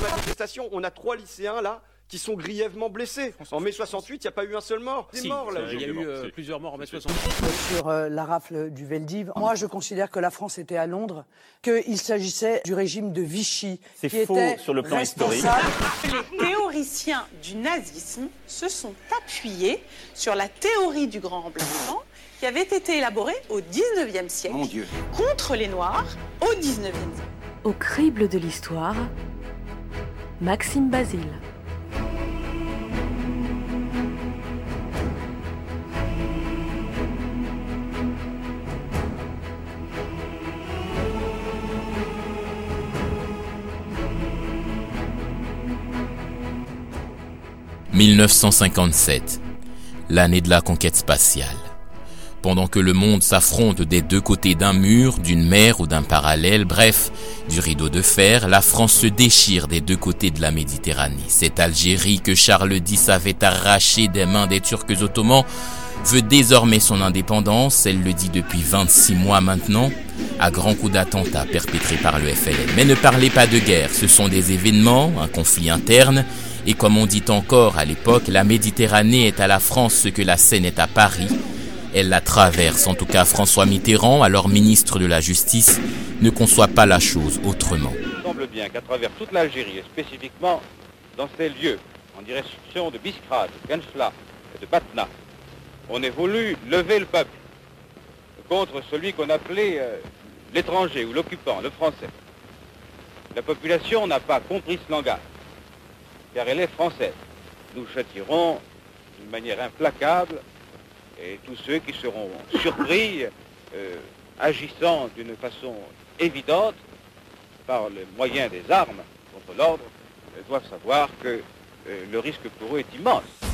manifestation, on a trois lycéens là qui sont grièvement blessés. En mai 68, il n'y a pas eu un seul mort. Des Si, morts là. il y a eu euh, plusieurs morts en mai 68. sur euh, la rafle du Veldiv. Moi, je considère que la France était à Londres, qu'il s'agissait du régime de Vichy, C'est qui faux était sur le plan historique. Les théoriciens du nazisme se sont appuyés sur la théorie du grand remplacement qui avait été élaborée au 19e siècle contre les Noirs au 19e siècle. Au crible de l'histoire, Maxime Basile. « 1957, l'année de la conquête spatiale. Pendant que le monde s'affronte des deux côtés d'un mur, d'une mer ou d'un parallèle, bref, du rideau de fer, la France se déchire des deux côtés de la Méditerranée. Cette Algérie que Charles X avait arrachée des mains des Turcs ottomans veut désormais son indépendance, elle le dit depuis 26 mois maintenant, à grands coups d'attentats perpétrés par le FLN. Mais ne parlez pas de guerre, ce sont des événements, un conflit interne, et comme on dit encore à l'époque, la Méditerranée est à la France ce que la Seine est à Paris. Elle la traverse, en tout cas François Mitterrand, alors ministre de la Justice, ne conçoit pas la chose autrement. Il semble bien qu'à travers toute l'Algérie, et spécifiquement dans ces lieux, en direction de Biskra, de Ganchla et de Batna, on ait voulu lever le peuple contre celui qu'on appelait euh, l'étranger ou l'occupant, le français. La population n'a pas compris ce langage, car elle est française. Nous châtirons d'une manière implacable et tous ceux qui seront surpris, euh, agissant d'une façon évidente par le moyen des armes contre l'ordre, euh, doivent savoir que euh, le risque pour eux est immense.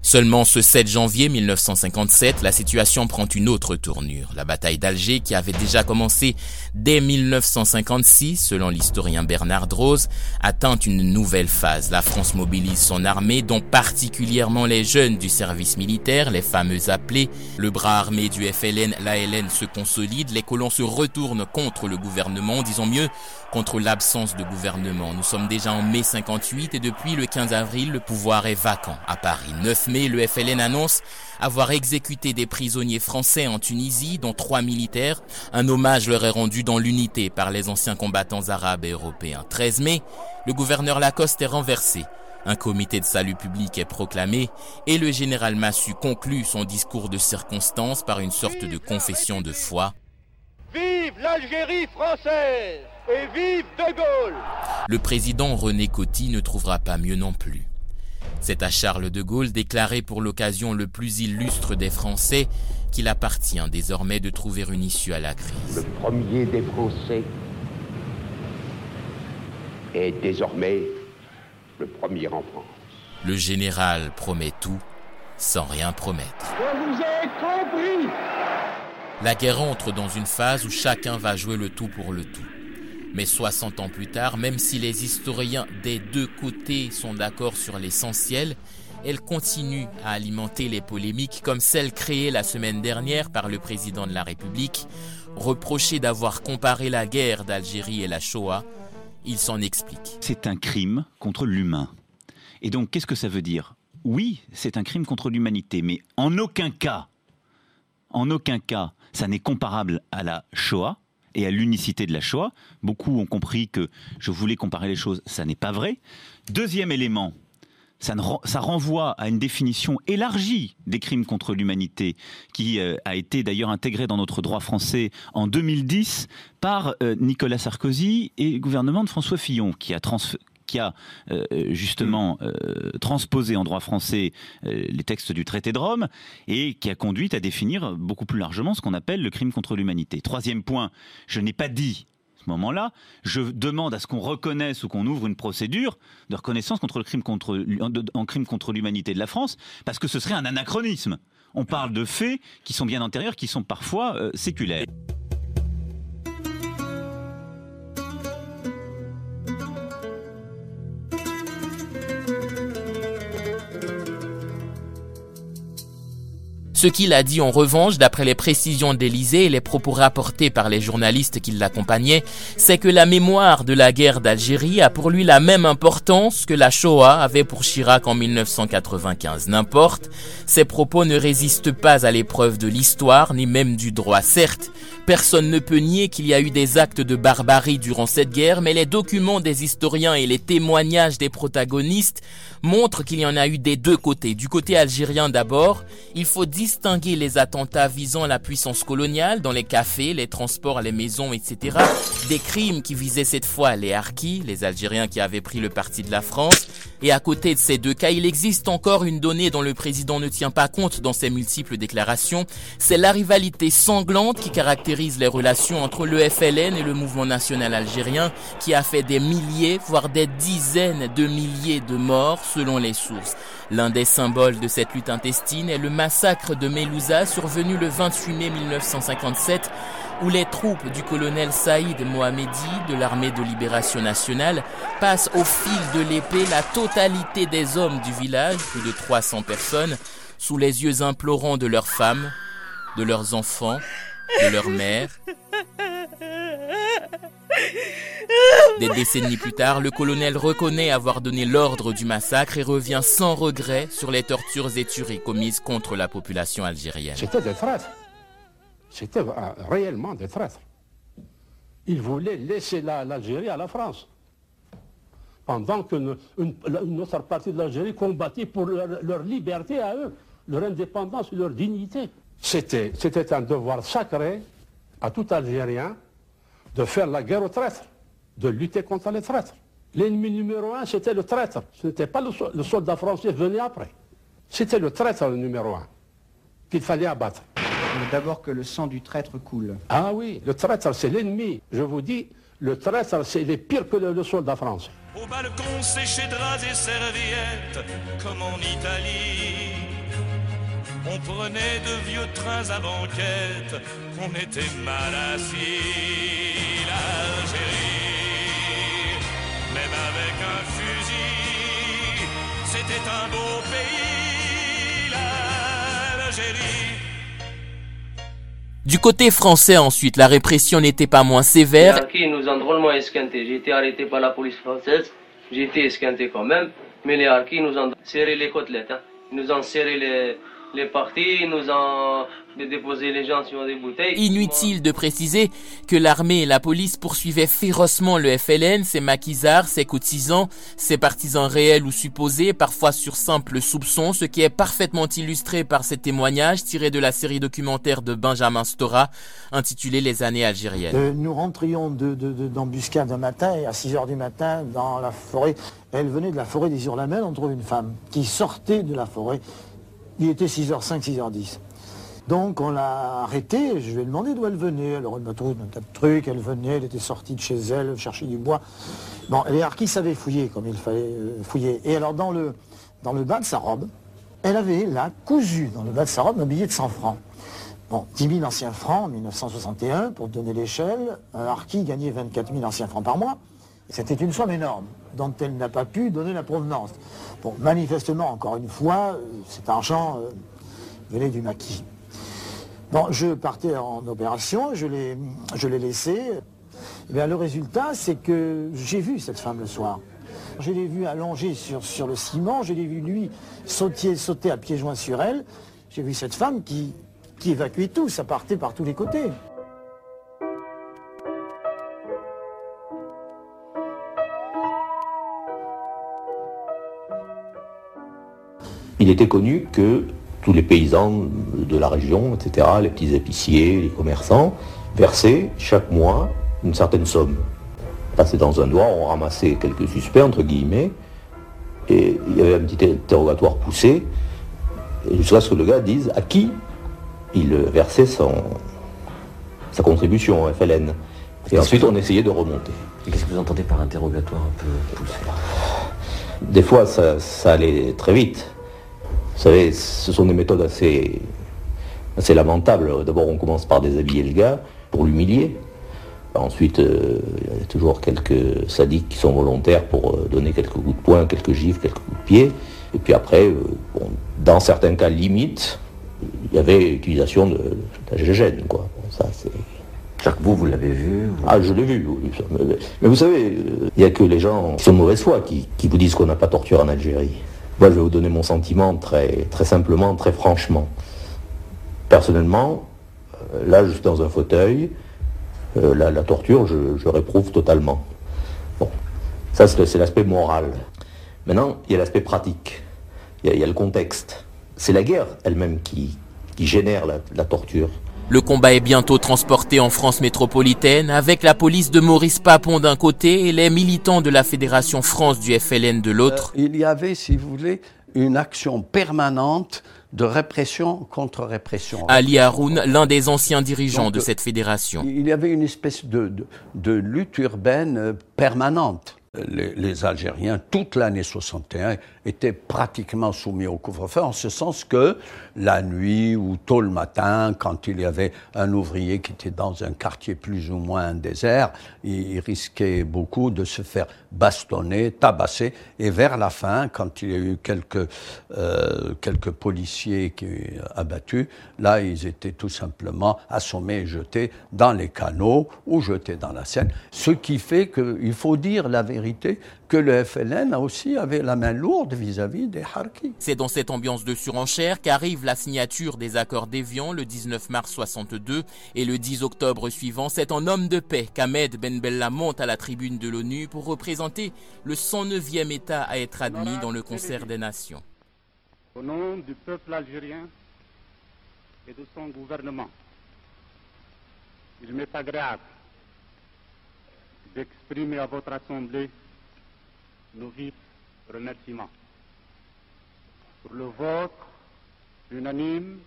Seulement ce 7 janvier 1957, la situation prend une autre tournure. La bataille d'Alger, qui avait déjà commencé dès 1956, selon l'historien Bernard Droz, atteint une nouvelle phase. La France mobilise son armée, dont particulièrement les jeunes du service militaire, les fameux appelés. Le bras armé du FLN, l'ALN se consolide, les colons se retournent contre le gouvernement, disons mieux, contre l'absence de gouvernement. Nous sommes déjà en mai 58 et depuis le 15 avril, le pouvoir est vacant à Paris. 9 mai, le FLN annonce avoir exécuté des prisonniers français en Tunisie, dont trois militaires. Un hommage leur est rendu dans l'unité par les anciens combattants arabes et européens. 13 mai, le gouverneur Lacoste est renversé. Un comité de salut public est proclamé et le général Massu conclut son discours de circonstance par une sorte de confession de foi. Vive l'Algérie française et vive De Gaulle Le président René Coty ne trouvera pas mieux non plus. C'est à Charles de Gaulle, déclaré pour l'occasion le plus illustre des Français, qu'il appartient désormais de trouver une issue à la crise. Le premier des Français est désormais le premier en France. Le général promet tout sans rien promettre. Je vous ai compris La guerre entre dans une phase où chacun va jouer le tout pour le tout. Mais 60 ans plus tard, même si les historiens des deux côtés sont d'accord sur l'essentiel, elle continue à alimenter les polémiques comme celle créée la semaine dernière par le président de la République, reproché d'avoir comparé la guerre d'Algérie et la Shoah. Il s'en explique. C'est un crime contre l'humain. Et donc, qu'est-ce que ça veut dire? Oui, c'est un crime contre l'humanité, mais en aucun cas, en aucun cas, ça n'est comparable à la Shoah et à l'unicité de la Shoah. Beaucoup ont compris que je voulais comparer les choses, ça n'est pas vrai. Deuxième élément, ça, renvoie à une définition élargie des crimes contre l'humanité qui euh, a été d'ailleurs intégrée dans notre droit français en 2010 par euh, Nicolas Sarkozy et le gouvernement de François Fillon qui a trans- qui a euh, justement euh, transposé en droit français euh, les textes du traité de Rome et qui a conduit à définir beaucoup plus largement ce qu'on appelle le crime contre l'humanité. Troisième point, je n'ai pas dit ce moment-là, je demande à ce qu'on reconnaisse ou qu'on ouvre une procédure de reconnaissance contre le crime contre, en- crime contre l'humanité de la France, parce que ce serait un anachronisme. On parle de faits qui sont bien antérieurs, qui sont parfois séculaires. Ce qu'il a dit en revanche, d'après les précisions d'Élysée et les propos rapportés par les journalistes qui l'accompagnaient, c'est que la mémoire de la guerre d'Algérie a pour lui la même importance que la Shoah avait pour Chirac en 1995. N'importe, ces propos ne résistent pas à l'épreuve de l'histoire ni même du droit. Certes, personne ne peut nier qu'il y a eu des actes de barbarie durant cette guerre, mais les documents des historiens et les témoignages des protagonistes montrent qu'il y en a eu des deux côtés. Du côté algérien d'abord, il faut distinguer les attentats visant la puissance coloniale dans les cafés, les transports, les maisons, etc. Des crimes qui visaient cette fois les harkis, les Algériens qui avaient pris le parti de la France. Et à côté de ces deux cas, il existe encore une donnée dont le président ne tient pas compte dans ses multiples déclarations. C'est la rivalité sanglante qui caractérise les relations entre le FLN et le mouvement national algérien qui a fait des milliers, voire des dizaines de milliers de morts selon les sources. L'un des symboles de cette lutte intestine est le massacre de Melouza survenu le 28 mai 1957 où les troupes du colonel Saïd Mohamedi de l'armée de libération nationale passent au fil de l'épée la totalité des hommes du village, plus de 300 personnes, sous les yeux implorants de leurs femmes, de leurs enfants, de leurs mères. Des décennies plus tard, le colonel reconnaît avoir donné l'ordre du massacre et revient sans regret sur les tortures et tueries commises contre la population algérienne. C'était des traîtres. C'était réellement des traîtres. Ils voulaient laisser l'Algérie à la France. Pendant qu'une une, autre partie de l'Algérie combattait pour leur, liberté à eux, leur indépendance, leur dignité. C'était un devoir sacré à tout Algérien de faire la guerre aux traîtres, de lutter contre les traîtres. L'ennemi numéro un, c'était le traître. Ce n'était pas le, le, soldat français venu après. C'était le traître le numéro un qu'il fallait abattre. D'abord que le sang du traître coule. Ah oui, le traître, c'est l'ennemi. Je vous dis, le traître, c'est les pire que le, soldat français. Au balcon, séché draps et serviettes, comme en Italie. On prenait de vieux trains à banquette, on était mal assis. L'Algérie, même avec un fusil, c'était un beau pays. L'Algérie. Du côté français ensuite, la répression n'était pas moins sévère. Les harkis nous ont drôlement esquintés. J'ai été arrêté par la police française, j'ai été esquinté quand même, mais les harkis nous ont serré les côtelettes. Hein. Ils nous ont serré les, les partis, nous ont déposé les gens sur des bouteilles. Inutile de préciser que l'armée et la police poursuivaient férocement le FLN, ses maquisards, ses cotisants, ses partisans réels ou supposés, parfois sur simple soupçon, ce qui est parfaitement illustré par ces témoignages tirés de la série documentaire de Benjamin Stora intitulée Les années algériennes. Euh, nous rentrions d'embuscade de, un matin et à 6 heures du matin dans la forêt. Elle venait de la forêt des Urlamel, on trouve une femme qui sortait de la forêt il était 6h05, 6h10. Donc on l'a arrêtée, je lui ai demandé d'où elle venait. Alors elle m'a trouvé un tas de trucs, elle venait, elle était sortie de chez elle, chercher du bois. Bon, les harkis savaient fouiller comme il fallait euh, fouiller. Et alors dans le, dans le bas de sa robe, elle avait là cousu dans le bas de sa robe un billet de 100 francs. Bon, 10 000 anciens francs en 1961, pour donner l'échelle, un harki gagnait 24 000 anciens francs par mois. C'était une somme énorme, dont elle n'a pas pu donner la provenance. Bon, manifestement, encore une fois, cet argent euh, venait du maquis. Bon, je partais en opération, je l'ai laissé. Eh bien, le résultat, c'est que j'ai vu cette femme le soir. Je l'ai vue allongée sur, le ciment, je l'ai vu lui sauter, sauter à pieds joints sur elle. J'ai vu cette femme qui, qui évacuait tout, ça partait par tous les côtés. Il était connu que tous les paysans de la région, etc., les petits épiciers, les commerçants, versaient chaque mois une certaine somme. Passaient dans un doigt, on ramassait quelques suspects, entre guillemets, et il y avait un petit interrogatoire poussé, jusqu'à ce que le gars dise à qui il versait son, sa contribution au FLN. Et ensuite, on essayait de remonter. Et qu'est-ce que vous entendez par interrogatoire un peu poussé? Des fois, ça allait très vite. Vous savez, ce sont des méthodes assez, assez lamentables. D'abord, on commence par déshabiller le gars pour l'humilier. Ensuite, euh, il y a toujours quelques sadiques qui sont volontaires pour euh, donner quelques coups de poing, quelques gifles, quelques coups de pied. Et puis après, euh, dans certains cas limites, il y avait utilisation de d'AGGN, quoi. ça, c'est... Jacques, vous, vous l'avez vu Ah, je l'ai vu, oui. Mais, vous savez, il n'y a que les gens qui sont de mauvaise foi qui, qui vous disent qu'on n'a pas torture en Algérie. Moi, je vais vous donner mon sentiment très, simplement, très franchement. Personnellement, euh, là, je suis dans un fauteuil. Euh, la, torture, je, réprouve totalement. Bon, ça, c'est l'aspect moral. Maintenant, il y a l'aspect pratique. Il y, a, le contexte. C'est la guerre elle-même qui, génère la torture. Le combat est bientôt transporté en France métropolitaine avec la police de Maurice Papon d'un côté et les militants de la Fédération France du FLN de l'autre. Euh, il y avait, si vous voulez, une action permanente de répression contre répression. Ali Haroun, l'un des anciens dirigeants Donc, de cette fédération. Il y avait une espèce de, de, de lutte urbaine permanente. Les, Algériens, toute l'année 61, étaient pratiquement soumis au couvre-feu, en ce sens que la nuit ou tôt le matin, quand il y avait un ouvrier qui était dans un quartier plus ou moins désert, il, il risquait beaucoup de se faire bastonner, tabasser, et vers la fin, quand il y a eu quelques, euh, quelques policiers qui abattus, là, ils étaient tout simplement assommés et jetés dans les canaux ou jetés dans la Seine, ce qui fait qu'il faut dire la vérité, que le FLN a aussi avait la main lourde vis-à-vis -vis des Harkis. C'est dans cette ambiance de surenchère qu'arrive la signature des accords d'Évian le 19 mars 62 et le 10 octobre suivant, c'est en homme de paix qu'Ahmed Ben Bella monte à la tribune de l'ONU pour représenter le 109e État à être admis dans le concert des nations. Au nom du peuple algérien et de son gouvernement, il m'est agréable d'exprimer à votre Assemblée nos vifs remerciements pour le vote unanime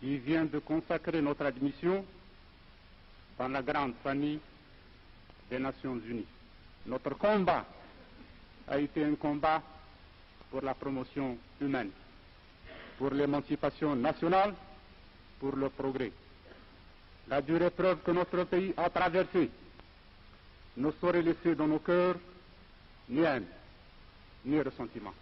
qui vient de consacrer notre admission dans la grande famille des Nations Unies. Notre combat a été un combat pour la promotion humaine, pour l'émancipation nationale, pour le progrès. La dure épreuve que notre pays a traversée ne saurait laisser dans nos cœurs ni haine, ni ressentiment.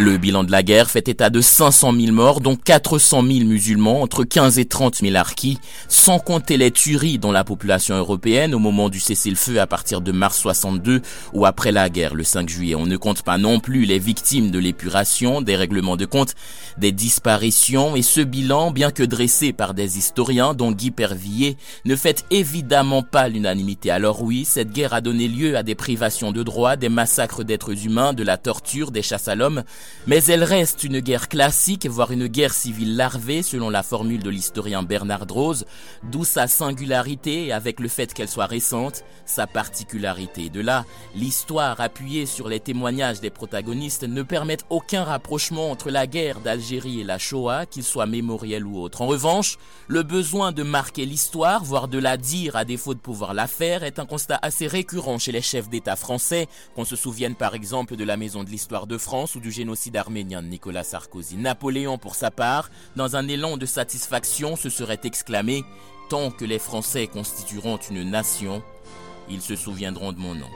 Le bilan de la guerre fait état de 500 000 morts, dont 400 000 musulmans, entre 15 et 30 000 harkis, sans compter les tueries dont la population européenne au moment du cessez-le-feu à partir de mars 62 ou après la guerre le 5 juillet. On ne compte pas non plus les victimes de l'épuration, des règlements de compte, des disparitions et ce bilan, bien que dressé par des historiens dont Guy Pervillier, ne fait évidemment pas l'unanimité. Alors oui, cette guerre a donné lieu à des privations de droits, des massacres d'êtres humains, de la torture, des chasses à l'homme, mais elle reste une guerre classique, voire une guerre civile larvée, selon la formule de l'historien Bernard Drose, d'où sa singularité avec le fait qu'elle soit récente, sa particularité. De là, l'histoire appuyée sur les témoignages des protagonistes ne permet aucun rapprochement entre la guerre d'Algérie et la Shoah, qu'il soit mémoriel ou autre. En revanche, le besoin de marquer l'histoire, voire de la dire à défaut de pouvoir la faire, est un constat assez récurrent chez les chefs d'État français, qu'on se souvienne par exemple de la Maison de l'Histoire de France ou du génocide de Nicolas Sarkozy. Napoléon, pour sa part, dans un élan de satisfaction, se serait exclamé Tant que les Français constitueront une nation, ils se souviendront de mon nom.